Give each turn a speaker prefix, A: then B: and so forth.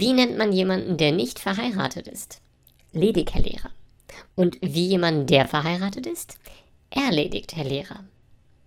A: Wie nennt man jemanden, der nicht verheiratet ist? Ledig, Herr Lehrer. Und wie jemanden, der verheiratet ist? Erledigt, Herr Lehrer.